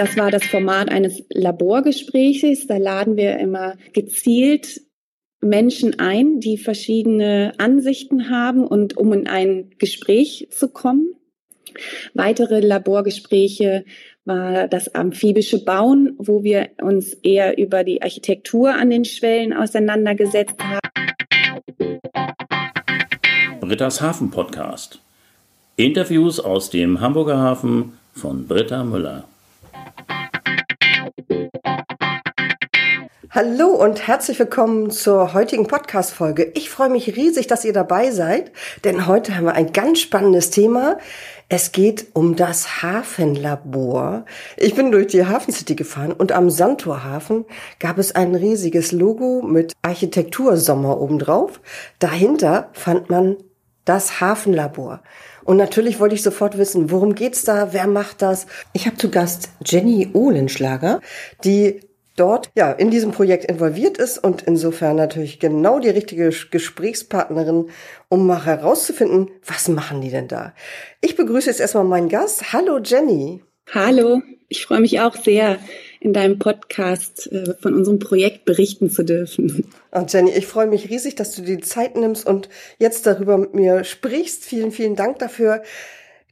das war das Format eines Laborgespräches. Da laden wir immer gezielt Menschen ein, die verschiedene Ansichten haben und um in ein Gespräch zu kommen. Weitere Laborgespräche war das amphibische Bauen, wo wir uns eher über die Architektur an den Schwellen auseinandergesetzt haben. Britta's Hafen Podcast. Interviews aus dem Hamburger Hafen von Britta Müller. Hallo und herzlich willkommen zur heutigen Podcast-Folge. Ich freue mich riesig, dass ihr dabei seid, denn heute haben wir ein ganz spannendes Thema. Es geht um das Hafenlabor. Ich bin durch die Hafencity gefahren und am Sandtorhafen gab es ein riesiges Logo mit Architektursommer obendrauf. Dahinter fand man das Hafenlabor. Und natürlich wollte ich sofort wissen, worum geht's da, wer macht das? Ich habe zu Gast Jenny Ohlenschlager, die dort ja in diesem Projekt involviert ist und insofern natürlich genau die richtige Gesprächspartnerin, um mal herauszufinden, was machen die denn da. Ich begrüße jetzt erstmal meinen Gast. Hallo Jenny. Hallo, ich freue mich auch sehr, in deinem Podcast äh, von unserem Projekt berichten zu dürfen. Und Jenny, ich freue mich riesig, dass du die Zeit nimmst und jetzt darüber mit mir sprichst. Vielen, vielen Dank dafür.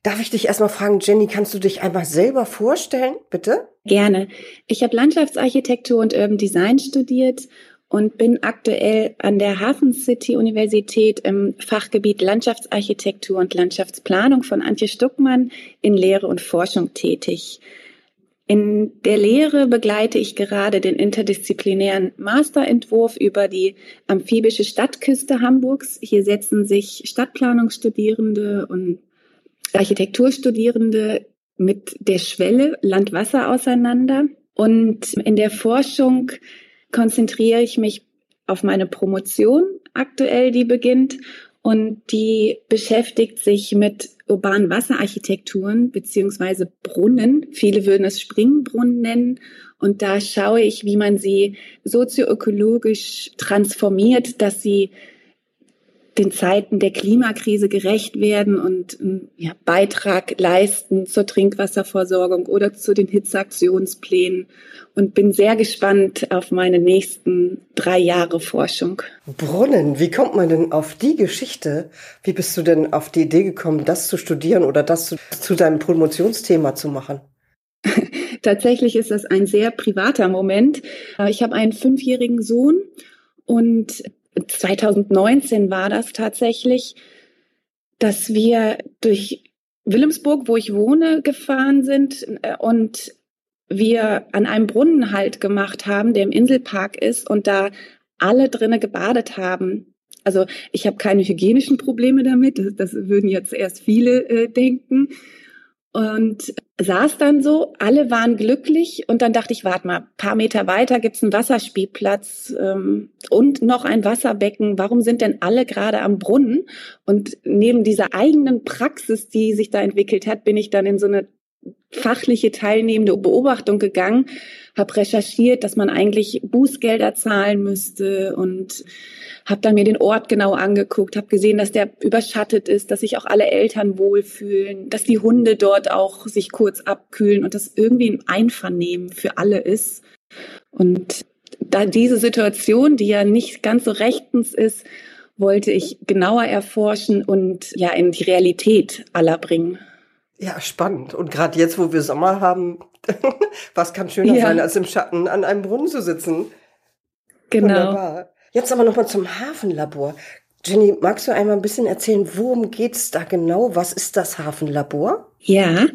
Darf ich dich erstmal fragen, Jenny, kannst du dich einmal selber vorstellen, bitte? Gerne. Ich habe Landschaftsarchitektur und Urban Design studiert und bin aktuell an der Hafen City Universität im Fachgebiet Landschaftsarchitektur und Landschaftsplanung von Antje Stuckmann in Lehre und Forschung tätig. In der Lehre begleite ich gerade den interdisziplinären Masterentwurf über die amphibische Stadtküste Hamburgs. Hier setzen sich Stadtplanungsstudierende und Architekturstudierende mit der Schwelle Land-Wasser auseinander. Und in der Forschung konzentriere ich mich auf meine Promotion aktuell, die beginnt. Und die beschäftigt sich mit urbanen Wasserarchitekturen beziehungsweise Brunnen. Viele würden es Springbrunnen nennen. Und da schaue ich, wie man sie sozioökologisch transformiert, dass sie den Zeiten der Klimakrise gerecht werden und ähm, ja, Beitrag leisten zur Trinkwasserversorgung oder zu den Hitzeaktionsplänen und bin sehr gespannt auf meine nächsten drei Jahre Forschung. Brunnen, wie kommt man denn auf die Geschichte? Wie bist du denn auf die Idee gekommen, das zu studieren oder das zu, zu deinem Promotionsthema zu machen? Tatsächlich ist das ein sehr privater Moment. Ich habe einen fünfjährigen Sohn und 2019 war das tatsächlich, dass wir durch Wilhelmsburg, wo ich wohne, gefahren sind äh, und wir an einem Brunnen halt gemacht haben, der im Inselpark ist und da alle drinnen gebadet haben. Also ich habe keine hygienischen Probleme damit, das, das würden jetzt erst viele äh, denken und saß dann so, alle waren glücklich und dann dachte ich, warte mal, paar Meter weiter gibt's einen Wasserspielplatz ähm, und noch ein Wasserbecken. Warum sind denn alle gerade am Brunnen? Und neben dieser eigenen Praxis, die sich da entwickelt hat, bin ich dann in so eine fachliche teilnehmende Beobachtung gegangen, habe recherchiert, dass man eigentlich Bußgelder zahlen müsste und habe dann mir den Ort genau angeguckt, habe gesehen, dass der überschattet ist, dass sich auch alle Eltern wohlfühlen, dass die Hunde dort auch sich kurz abkühlen und das irgendwie ein Einvernehmen für alle ist. Und da diese Situation, die ja nicht ganz so rechtens ist, wollte ich genauer erforschen und ja in die Realität aller bringen. Ja, spannend. Und gerade jetzt, wo wir Sommer haben, was kann schöner ja. sein, als im Schatten an einem Brunnen zu sitzen? Genau. Wunderbar. Jetzt aber nochmal zum Hafenlabor. Jenny, magst du einmal ein bisschen erzählen, worum geht's da genau? Was ist das Hafenlabor? Ja,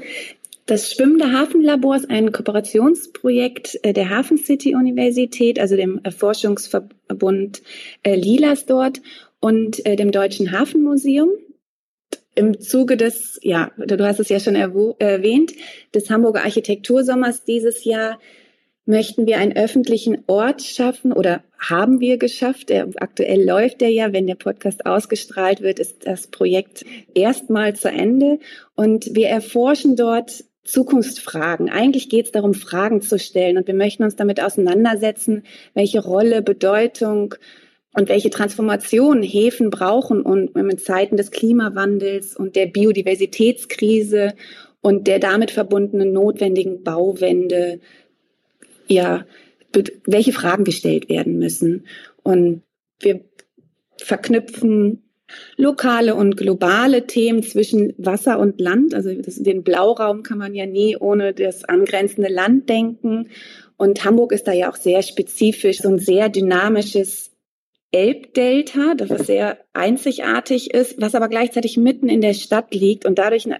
das Schwimmende Hafenlabor ist ein Kooperationsprojekt äh, der Hafen City Universität, also dem Forschungsverbund äh, Lilas dort und äh, dem Deutschen Hafenmuseum. Im Zuge des, ja, du hast es ja schon erwähnt, des Hamburger Architektursommers dieses Jahr möchten wir einen öffentlichen Ort schaffen oder haben wir geschafft. Der, aktuell läuft der ja, wenn der Podcast ausgestrahlt wird, ist das Projekt erstmal zu Ende und wir erforschen dort Zukunftsfragen. Eigentlich geht es darum, Fragen zu stellen und wir möchten uns damit auseinandersetzen, welche Rolle, Bedeutung und welche Transformation Häfen brauchen und in Zeiten des Klimawandels und der Biodiversitätskrise und der damit verbundenen notwendigen Bauwende, ja, welche Fragen gestellt werden müssen. Und wir verknüpfen lokale und globale Themen zwischen Wasser und Land. Also das, den Blauraum kann man ja nie ohne das angrenzende Land denken. Und Hamburg ist da ja auch sehr spezifisch, so ein sehr dynamisches Elbdelta, das was sehr einzigartig ist, was aber gleichzeitig mitten in der Stadt liegt und dadurch eine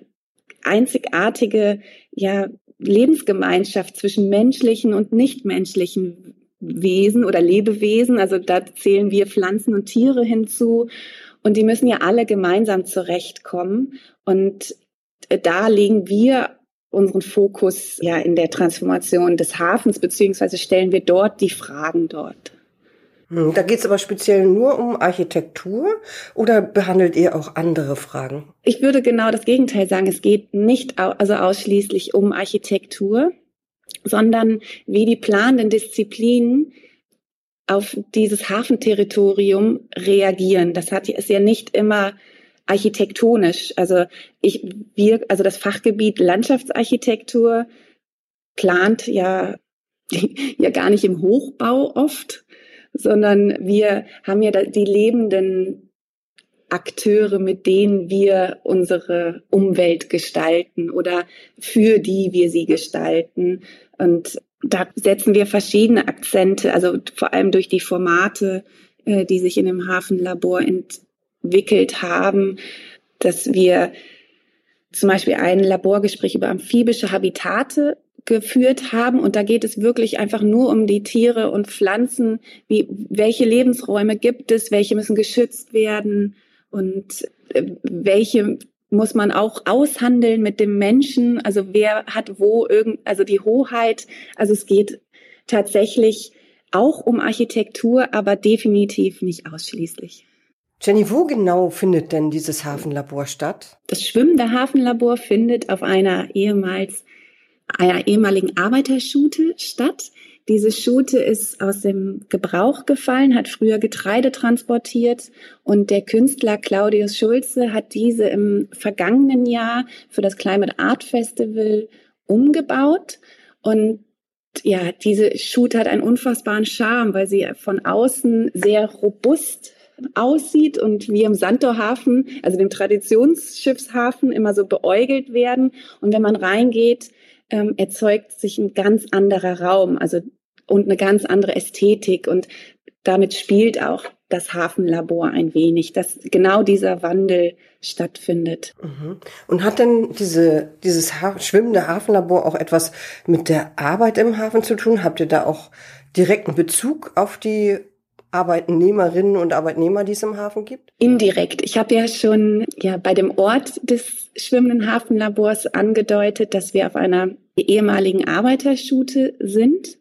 einzigartige ja, Lebensgemeinschaft zwischen menschlichen und nichtmenschlichen Wesen oder Lebewesen. Also da zählen wir Pflanzen und Tiere hinzu. Und die müssen ja alle gemeinsam zurechtkommen. Und da legen wir unseren Fokus ja in der Transformation des Hafens, beziehungsweise stellen wir dort die Fragen dort. Hm, da geht es aber speziell nur um Architektur oder behandelt ihr auch andere Fragen? Ich würde genau das Gegenteil sagen. Es geht nicht also ausschließlich um Architektur, sondern wie die planenden Disziplinen auf dieses Hafenterritorium reagieren. Das hat, ist ja nicht immer architektonisch. Also ich, wir, also das Fachgebiet Landschaftsarchitektur plant ja, ja gar nicht im Hochbau oft, sondern wir haben ja die lebenden Akteure, mit denen wir unsere Umwelt gestalten oder für die wir sie gestalten. Und da setzen wir verschiedene Akzente, also vor allem durch die Formate, äh, die sich in dem Hafenlabor entwickelt haben, dass wir zum Beispiel ein Laborgespräch über amphibische Habitate geführt haben. Und da geht es wirklich einfach nur um die Tiere und Pflanzen. Wie, welche Lebensräume gibt es? Welche müssen geschützt werden? Und äh, welche muss man auch aushandeln mit dem Menschen? Also wer hat wo irgend, also die Hoheit? Also es geht tatsächlich auch um Architektur, aber definitiv nicht ausschließlich. Jenny, wo genau findet denn dieses Hafenlabor statt? Das schwimmende Hafenlabor findet auf einer ehemals einer ehemaligen Arbeiterschute statt. Diese Schute ist aus dem Gebrauch gefallen, hat früher Getreide transportiert und der Künstler Claudius Schulze hat diese im vergangenen Jahr für das Climate Art Festival umgebaut und ja, diese Schute hat einen unfassbaren Charme, weil sie von außen sehr robust aussieht und wir im Santorhafen, also dem Traditionsschiffshafen, immer so beäugelt werden. Und wenn man reingeht, ähm, erzeugt sich ein ganz anderer Raum, also und eine ganz andere Ästhetik und damit spielt auch das Hafenlabor ein wenig, dass genau dieser Wandel stattfindet. Mhm. Und hat denn diese, dieses ha schwimmende Hafenlabor auch etwas mit der Arbeit im Hafen zu tun? Habt ihr da auch direkten Bezug auf die Arbeitnehmerinnen und Arbeitnehmer, die es im Hafen gibt? Indirekt. Ich habe ja schon ja bei dem Ort des schwimmenden Hafenlabors angedeutet, dass wir auf einer ehemaligen Arbeiterschute sind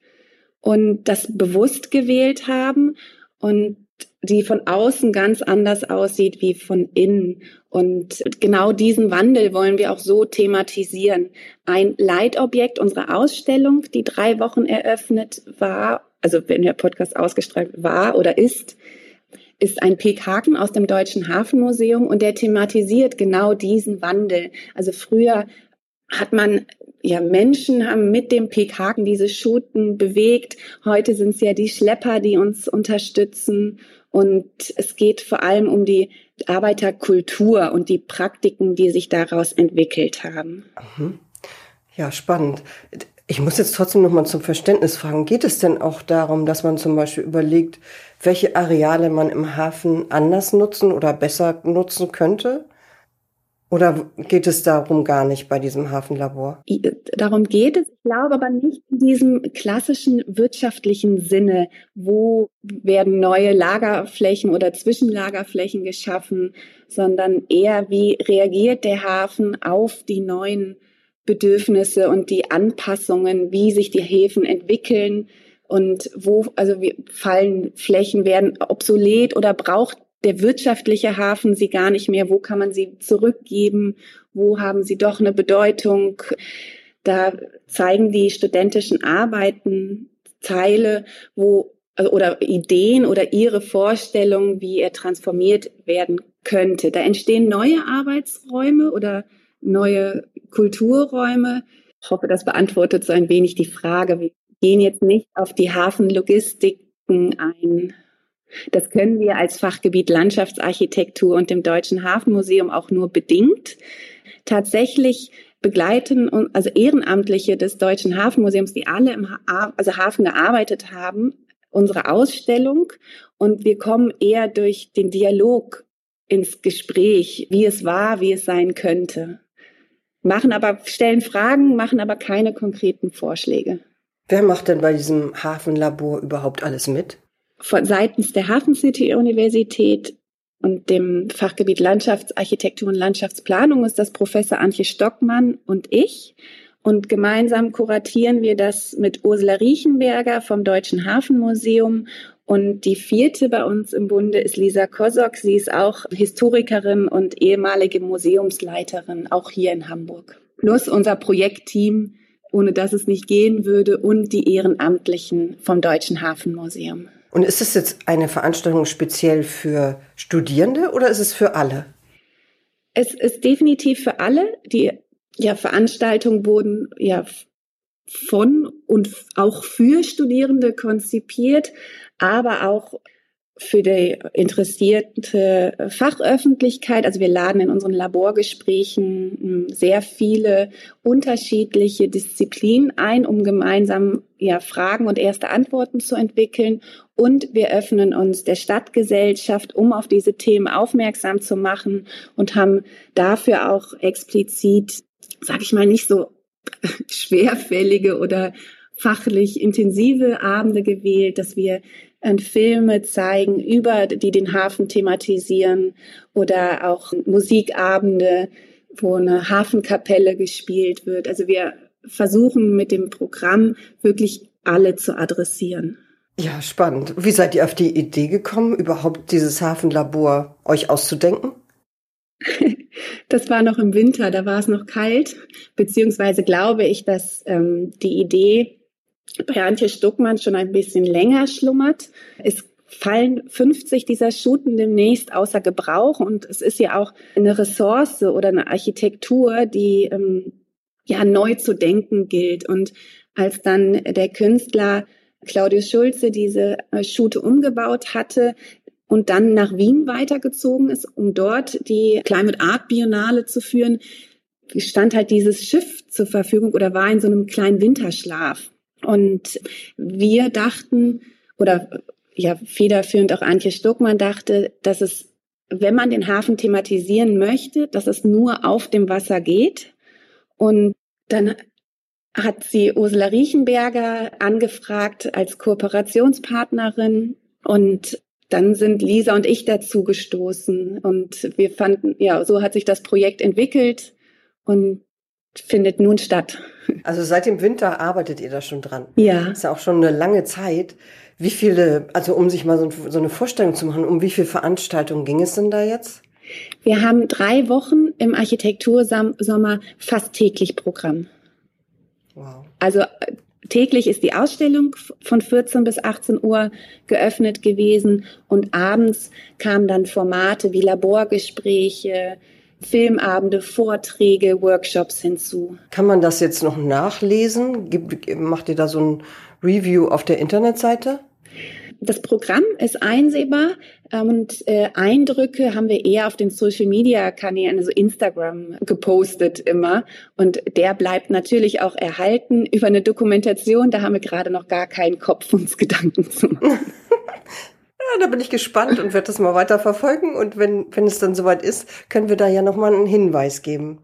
und das bewusst gewählt haben und die von außen ganz anders aussieht wie von innen. Und genau diesen Wandel wollen wir auch so thematisieren. Ein Leitobjekt unserer Ausstellung, die drei Wochen eröffnet war also wenn der Podcast ausgestrahlt war oder ist, ist ein Pekhaken aus dem Deutschen Hafenmuseum und der thematisiert genau diesen Wandel. Also früher hat man ja, Menschen haben mit dem Pekhaken diese Schuten bewegt. Heute sind es ja die Schlepper, die uns unterstützen. Und es geht vor allem um die Arbeiterkultur und die Praktiken, die sich daraus entwickelt haben. Mhm. Ja, spannend. Ich muss jetzt trotzdem noch mal zum Verständnis fragen. Geht es denn auch darum, dass man zum Beispiel überlegt, welche Areale man im Hafen anders nutzen oder besser nutzen könnte? Oder geht es darum gar nicht bei diesem Hafenlabor? Darum geht es, ich glaube aber nicht in diesem klassischen wirtschaftlichen Sinne, wo werden neue Lagerflächen oder Zwischenlagerflächen geschaffen, sondern eher, wie reagiert der Hafen auf die neuen Bedürfnisse und die Anpassungen, wie sich die Häfen entwickeln und wo, also wie fallen Flächen, werden obsolet oder braucht der wirtschaftliche Hafen sie gar nicht mehr, wo kann man sie zurückgeben, wo haben sie doch eine Bedeutung. Da zeigen die studentischen Arbeiten Teile, wo oder Ideen oder ihre Vorstellungen, wie er transformiert werden könnte. Da entstehen neue Arbeitsräume oder neue Kulturräume. Ich hoffe, das beantwortet so ein wenig die Frage. Wir gehen jetzt nicht auf die Hafenlogistiken ein. Das können wir als Fachgebiet Landschaftsarchitektur und dem Deutschen Hafenmuseum auch nur bedingt. Tatsächlich begleiten, also Ehrenamtliche des Deutschen Hafenmuseums, die alle im ha also Hafen gearbeitet haben, unsere Ausstellung. Und wir kommen eher durch den Dialog ins Gespräch, wie es war, wie es sein könnte. Machen aber, stellen Fragen, machen aber keine konkreten Vorschläge. Wer macht denn bei diesem Hafenlabor überhaupt alles mit? Von seitens der Hafen City Universität und dem Fachgebiet Landschaftsarchitektur und Landschaftsplanung ist das Professor Antje Stockmann und ich. Und gemeinsam kuratieren wir das mit Ursula Riechenberger vom Deutschen Hafenmuseum. Und die vierte bei uns im Bunde ist Lisa Kosok. Sie ist auch Historikerin und ehemalige Museumsleiterin, auch hier in Hamburg. Plus unser Projektteam, ohne das es nicht gehen würde, und die Ehrenamtlichen vom Deutschen Hafenmuseum. Und ist es jetzt eine Veranstaltung speziell für Studierende oder ist es für alle? Es ist definitiv für alle. Die ja, Veranstaltungen wurden ja von und auch für Studierende konzipiert, aber auch für die interessierte Fachöffentlichkeit. Also wir laden in unseren Laborgesprächen hm, sehr viele unterschiedliche Disziplinen ein, um gemeinsam ja, Fragen und erste Antworten zu entwickeln. Und wir öffnen uns der Stadtgesellschaft, um auf diese Themen aufmerksam zu machen und haben dafür auch explizit, sage ich mal, nicht so schwerfällige oder fachlich intensive Abende gewählt, dass wir Filme zeigen, über die den Hafen thematisieren oder auch Musikabende, wo eine Hafenkapelle gespielt wird. Also wir versuchen mit dem Programm wirklich alle zu adressieren. Ja, spannend. Wie seid ihr auf die Idee gekommen, überhaupt dieses Hafenlabor euch auszudenken? Das war noch im Winter, da war es noch kalt, beziehungsweise glaube ich, dass ähm, die Idee bei Antje Stuckmann schon ein bisschen länger schlummert. Es fallen 50 dieser Schuten demnächst außer Gebrauch und es ist ja auch eine Ressource oder eine Architektur, die ähm, ja neu zu denken gilt. Und als dann der Künstler Claudius Schulze diese äh, Schute umgebaut hatte, und dann nach Wien weitergezogen ist, um dort die Climate Art Biennale zu führen, stand halt dieses Schiff zur Verfügung oder war in so einem kleinen Winterschlaf. Und wir dachten, oder ja, federführend auch Antje Stuckmann dachte, dass es, wenn man den Hafen thematisieren möchte, dass es nur auf dem Wasser geht. Und dann hat sie Ursula Riechenberger angefragt als Kooperationspartnerin. Und dann sind Lisa und ich dazu gestoßen. Und wir fanden, ja, so hat sich das Projekt entwickelt. Und findet nun statt. Also seit dem Winter arbeitet ihr da schon dran. Ja. Das ist ja auch schon eine lange Zeit. Wie viele, also um sich mal so, so eine Vorstellung zu machen, um wie viele Veranstaltungen ging es denn da jetzt? Wir haben drei Wochen im Architektursommer fast täglich Programm. Wow. Also äh, täglich ist die Ausstellung von 14 bis 18 Uhr geöffnet gewesen und abends kamen dann Formate wie Laborgespräche, Filmabende, Vorträge, Workshops hinzu. Kann man das jetzt noch nachlesen? Macht ihr da so ein Review auf der Internetseite? Das Programm ist einsehbar ähm, und äh, Eindrücke haben wir eher auf den Social Media Kanälen, also Instagram, gepostet immer. Und der bleibt natürlich auch erhalten über eine Dokumentation. Da haben wir gerade noch gar keinen Kopf, uns Gedanken zu machen. Ja, da bin ich gespannt und werde das mal weiter verfolgen. Und wenn, wenn es dann soweit ist, können wir da ja nochmal einen Hinweis geben.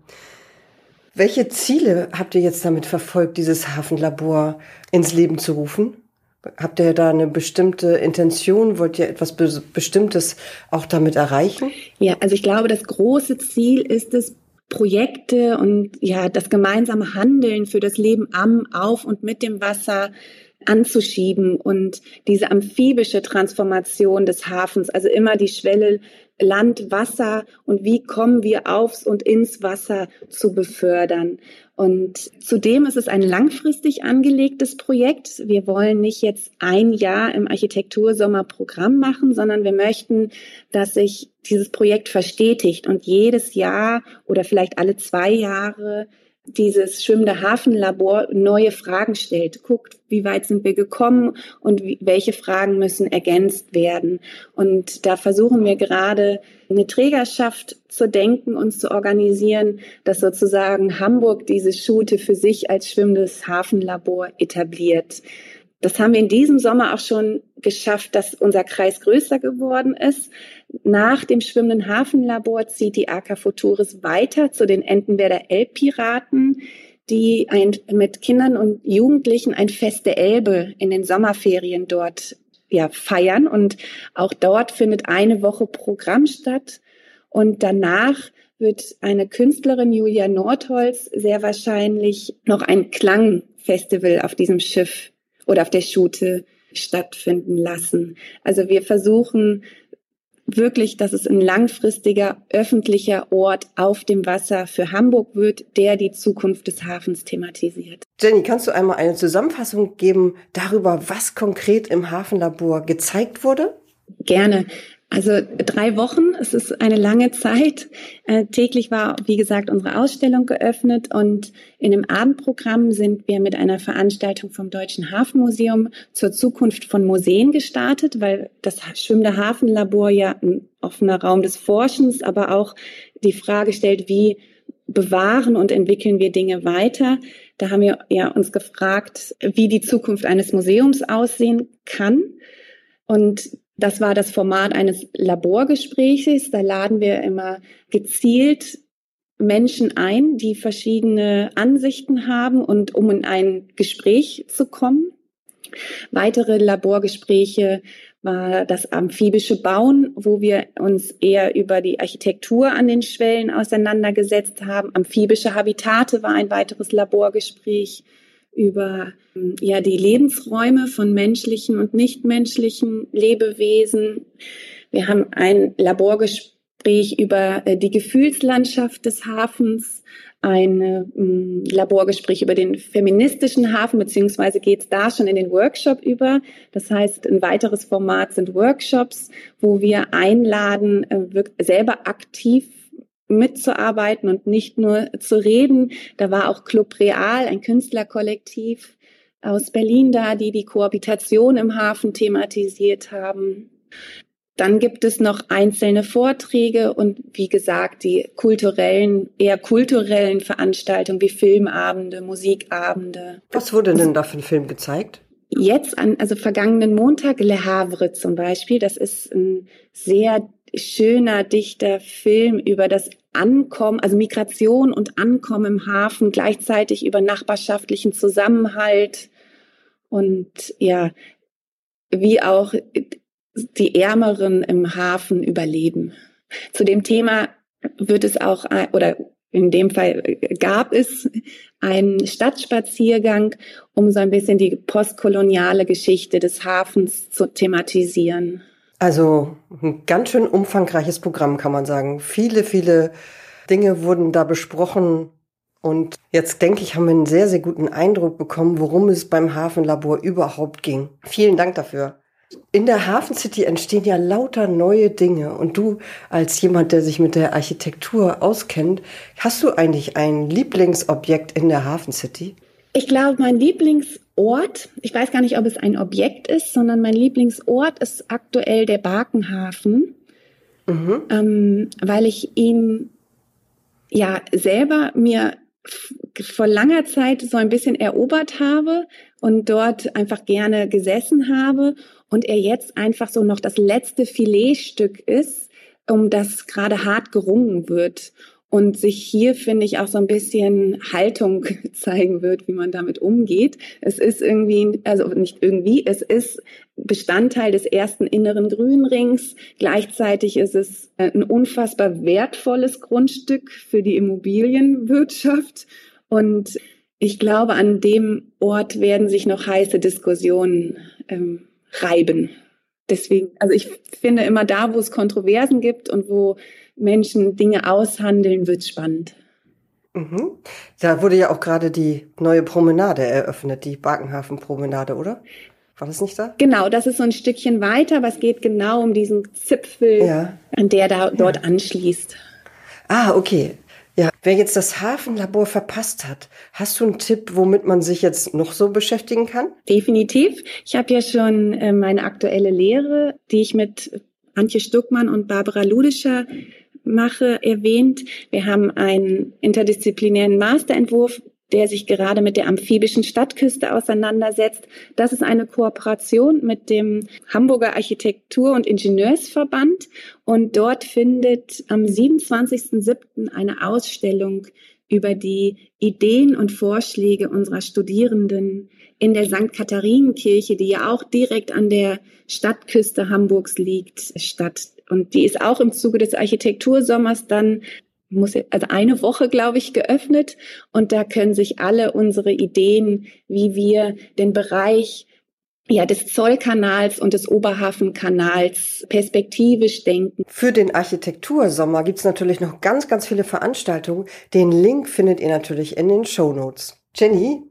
Welche Ziele habt ihr jetzt damit verfolgt, dieses Hafenlabor ins Leben zu rufen? Habt ihr da eine bestimmte Intention? Wollt ihr etwas Be Bestimmtes auch damit erreichen? Ja, also ich glaube, das große Ziel ist es, Projekte und ja, das gemeinsame Handeln für das Leben am, auf und mit dem Wasser anzuschieben und diese amphibische Transformation des Hafens, also immer die Schwelle Land, Wasser und wie kommen wir aufs und ins Wasser zu befördern. Und zudem ist es ein langfristig angelegtes Projekt. Wir wollen nicht jetzt ein Jahr im Architektursommerprogramm machen, sondern wir möchten, dass sich dieses Projekt verstetigt und jedes Jahr oder vielleicht alle zwei Jahre dieses schwimmende Hafenlabor neue Fragen stellt, guckt, wie weit sind wir gekommen und wie, welche Fragen müssen ergänzt werden. Und da versuchen wir gerade eine Trägerschaft zu denken und zu organisieren, dass sozusagen Hamburg diese Schute für sich als schwimmendes Hafenlabor etabliert. Das haben wir in diesem Sommer auch schon geschafft, dass unser Kreis größer geworden ist. Nach dem schwimmenden Hafenlabor zieht die AK Futuris weiter zu den Entenwerder Elbpiraten, die ein, mit Kindern und Jugendlichen ein Fest der Elbe in den Sommerferien dort ja, feiern. Und auch dort findet eine Woche Programm statt. Und danach wird eine Künstlerin, Julia Nordholz, sehr wahrscheinlich noch ein Klangfestival auf diesem Schiff oder auf der Schute stattfinden lassen. Also wir versuchen wirklich, dass es ein langfristiger öffentlicher Ort auf dem Wasser für Hamburg wird, der die Zukunft des Hafens thematisiert. Jenny, kannst du einmal eine Zusammenfassung geben darüber, was konkret im Hafenlabor gezeigt wurde? Gerne. Also drei Wochen, es ist eine lange Zeit. Äh, täglich war, wie gesagt, unsere Ausstellung geöffnet und in dem Abendprogramm sind wir mit einer Veranstaltung vom Deutschen Hafenmuseum zur Zukunft von Museen gestartet, weil das Schwimmende Hafenlabor ja ein offener Raum des Forschens, aber auch die Frage stellt, wie bewahren und entwickeln wir Dinge weiter. Da haben wir ja uns gefragt, wie die Zukunft eines Museums aussehen kann. Und das war das Format eines Laborgespräches. Da laden wir immer gezielt Menschen ein, die verschiedene Ansichten haben und um in ein Gespräch zu kommen. Weitere Laborgespräche war das amphibische Bauen, wo wir uns eher über die Architektur an den Schwellen auseinandergesetzt haben. Amphibische Habitate war ein weiteres Laborgespräch über ja die Lebensräume von menschlichen und nichtmenschlichen Lebewesen. Wir haben ein Laborgespräch über äh, die Gefühlslandschaft des Hafens, ein äh, Laborgespräch über den feministischen Hafen, beziehungsweise geht es da schon in den Workshop über. Das heißt, ein weiteres Format sind Workshops, wo wir einladen, äh, selber aktiv mitzuarbeiten und nicht nur zu reden. Da war auch Club Real, ein Künstlerkollektiv aus Berlin da, die die Kohabitation im Hafen thematisiert haben. Dann gibt es noch einzelne Vorträge und wie gesagt die kulturellen, eher kulturellen Veranstaltungen wie Filmabende, Musikabende. Was wurde denn da für ein Film gezeigt? Jetzt an, also vergangenen Montag Le Havre zum Beispiel. Das ist ein sehr schöner, dichter Film über das Ankommen, also Migration und Ankommen im Hafen, gleichzeitig über nachbarschaftlichen Zusammenhalt und ja, wie auch die Ärmeren im Hafen überleben. Zu dem Thema wird es auch, oder in dem Fall gab es einen Stadtspaziergang, um so ein bisschen die postkoloniale Geschichte des Hafens zu thematisieren. Also ein ganz schön umfangreiches Programm, kann man sagen. Viele, viele Dinge wurden da besprochen. Und jetzt denke ich, haben wir einen sehr, sehr guten Eindruck bekommen, worum es beim Hafenlabor überhaupt ging. Vielen Dank dafür. In der Hafen City entstehen ja lauter neue Dinge. Und du als jemand, der sich mit der Architektur auskennt, hast du eigentlich ein Lieblingsobjekt in der Hafen City? Ich glaube, mein Lieblingsort, ich weiß gar nicht, ob es ein Objekt ist, sondern mein Lieblingsort ist aktuell der Barkenhafen, mhm. ähm, weil ich ihn ja selber mir vor langer Zeit so ein bisschen erobert habe und dort einfach gerne gesessen habe und er jetzt einfach so noch das letzte Filetstück ist, um das gerade hart gerungen wird und sich hier, finde ich, auch so ein bisschen Haltung zeigen wird, wie man damit umgeht. Es ist irgendwie, also nicht irgendwie, es ist Bestandteil des ersten inneren Grünrings. Gleichzeitig ist es ein unfassbar wertvolles Grundstück für die Immobilienwirtschaft. Und ich glaube, an dem Ort werden sich noch heiße Diskussionen ähm, reiben. Deswegen, also ich finde immer da, wo es Kontroversen gibt und wo Menschen Dinge aushandeln, wird spannend. Mhm. Da wurde ja auch gerade die neue Promenade eröffnet, die Barkenhafen-Promenade, oder? War das nicht da? Genau, das ist so ein Stückchen weiter, aber es geht genau um diesen Zipfel, ja. an der da dort ja. anschließt. Ah, okay. Ja, wer jetzt das Hafenlabor verpasst hat, hast du einen Tipp, womit man sich jetzt noch so beschäftigen kann? Definitiv. Ich habe ja schon äh, meine aktuelle Lehre, die ich mit Antje Stuckmann und Barbara Ludischer mache, erwähnt. Wir haben einen interdisziplinären Masterentwurf der sich gerade mit der amphibischen Stadtküste auseinandersetzt. Das ist eine Kooperation mit dem Hamburger Architektur- und Ingenieursverband. Und dort findet am 27.07. eine Ausstellung über die Ideen und Vorschläge unserer Studierenden in der St. Katharinenkirche, die ja auch direkt an der Stadtküste Hamburgs liegt, statt. Und die ist auch im Zuge des Architektursommers dann muss also eine Woche, glaube ich, geöffnet und da können sich alle unsere Ideen, wie wir den Bereich ja, des Zollkanals und des Oberhafenkanals perspektivisch denken. Für den Architektursommer gibt's natürlich noch ganz, ganz viele Veranstaltungen. Den Link findet ihr natürlich in den Show Notes. Jenny,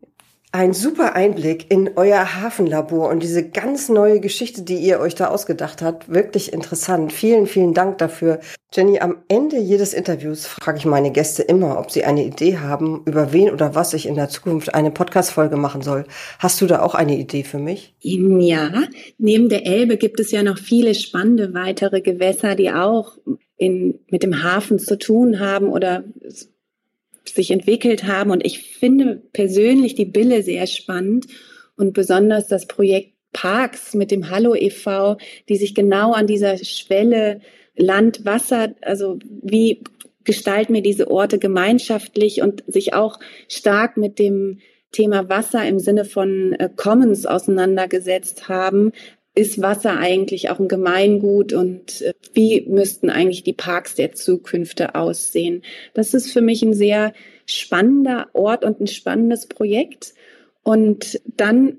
ein super Einblick in euer Hafenlabor und diese ganz neue Geschichte, die ihr euch da ausgedacht habt. Wirklich interessant. Vielen, vielen Dank dafür. Jenny, am Ende jedes Interviews frage ich meine Gäste immer, ob sie eine Idee haben, über wen oder was ich in der Zukunft eine Podcast-Folge machen soll. Hast du da auch eine Idee für mich? Ja, neben der Elbe gibt es ja noch viele spannende weitere Gewässer, die auch in, mit dem Hafen zu tun haben oder sich entwickelt haben. Und ich finde persönlich die Bille sehr spannend und besonders das Projekt Parks mit dem Hallo e.V., die sich genau an dieser Schwelle Land, Wasser, also wie gestalten wir diese Orte gemeinschaftlich und sich auch stark mit dem Thema Wasser im Sinne von äh, Commons auseinandergesetzt haben, ist Wasser eigentlich auch ein Gemeingut und äh, wie müssten eigentlich die Parks der Zukünfte aussehen? Das ist für mich ein sehr spannender Ort und ein spannendes Projekt. Und dann,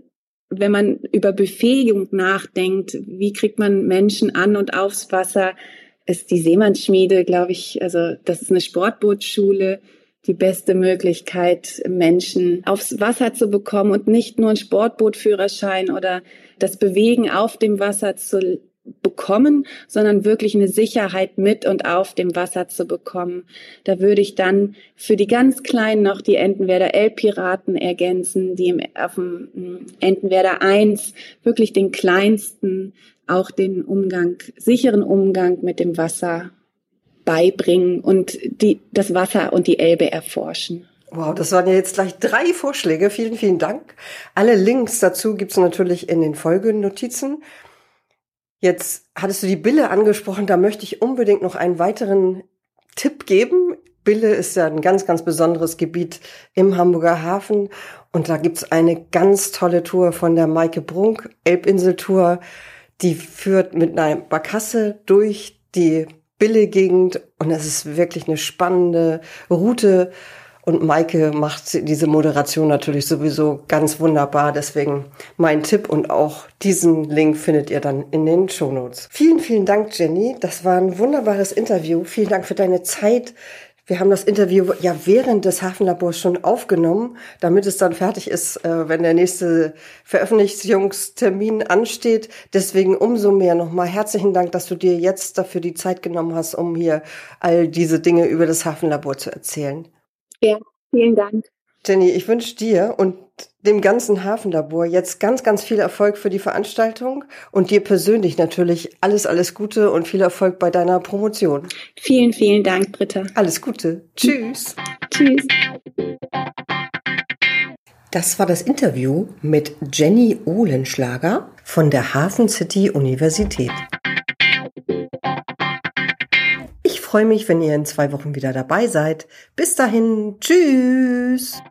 wenn man über Befähigung nachdenkt, wie kriegt man Menschen an und aufs Wasser, ist die Seemannsschmiede, glaube ich, also das ist eine Sportbootschule, die beste Möglichkeit, Menschen aufs Wasser zu bekommen und nicht nur einen Sportbootführerschein oder das Bewegen auf dem Wasser zu bekommen, sondern wirklich eine Sicherheit mit und auf dem Wasser zu bekommen. Da würde ich dann für die ganz Kleinen noch die Entenwerder L-Piraten ergänzen, die auf dem hm, Entenwerder 1 wirklich den kleinsten auch den Umgang, sicheren Umgang mit dem Wasser beibringen und die, das Wasser und die Elbe erforschen. Wow, das waren ja jetzt gleich drei Vorschläge. Vielen, vielen Dank. Alle Links dazu gibt's natürlich in den Folgenotizen. Jetzt hattest du die Bille angesprochen, da möchte ich unbedingt noch einen weiteren Tipp geben. Bille ist ja ein ganz, ganz besonderes Gebiet im Hamburger Hafen und da gibt's eine ganz tolle Tour von der Maike Brunk, Elbinseltour. Die führt mit einer Barkasse durch die Bille-Gegend und es ist wirklich eine spannende Route. Und Maike macht diese Moderation natürlich sowieso ganz wunderbar. Deswegen mein Tipp und auch diesen Link findet ihr dann in den Show Notes. Vielen, vielen Dank, Jenny. Das war ein wunderbares Interview. Vielen Dank für deine Zeit. Wir haben das Interview ja während des Hafenlabors schon aufgenommen, damit es dann fertig ist, äh, wenn der nächste Veröffentlichungstermin ansteht. Deswegen umso mehr nochmal herzlichen Dank, dass du dir jetzt dafür die Zeit genommen hast, um hier all diese Dinge über das Hafenlabor zu erzählen. Ja, vielen Dank. Jenny, ich wünsche dir und dem ganzen Hafenlabor jetzt ganz, ganz viel Erfolg für die Veranstaltung und dir persönlich natürlich alles, alles Gute und viel Erfolg bei deiner Promotion. Vielen, vielen Dank, Britta. Alles Gute. Tschüss. Tschüss. Das war das Interview mit Jenny Ohlenschlager von der Hafen City Universität freue mich, wenn ihr in zwei Wochen wieder dabei seid. Bis dahin, tschüss!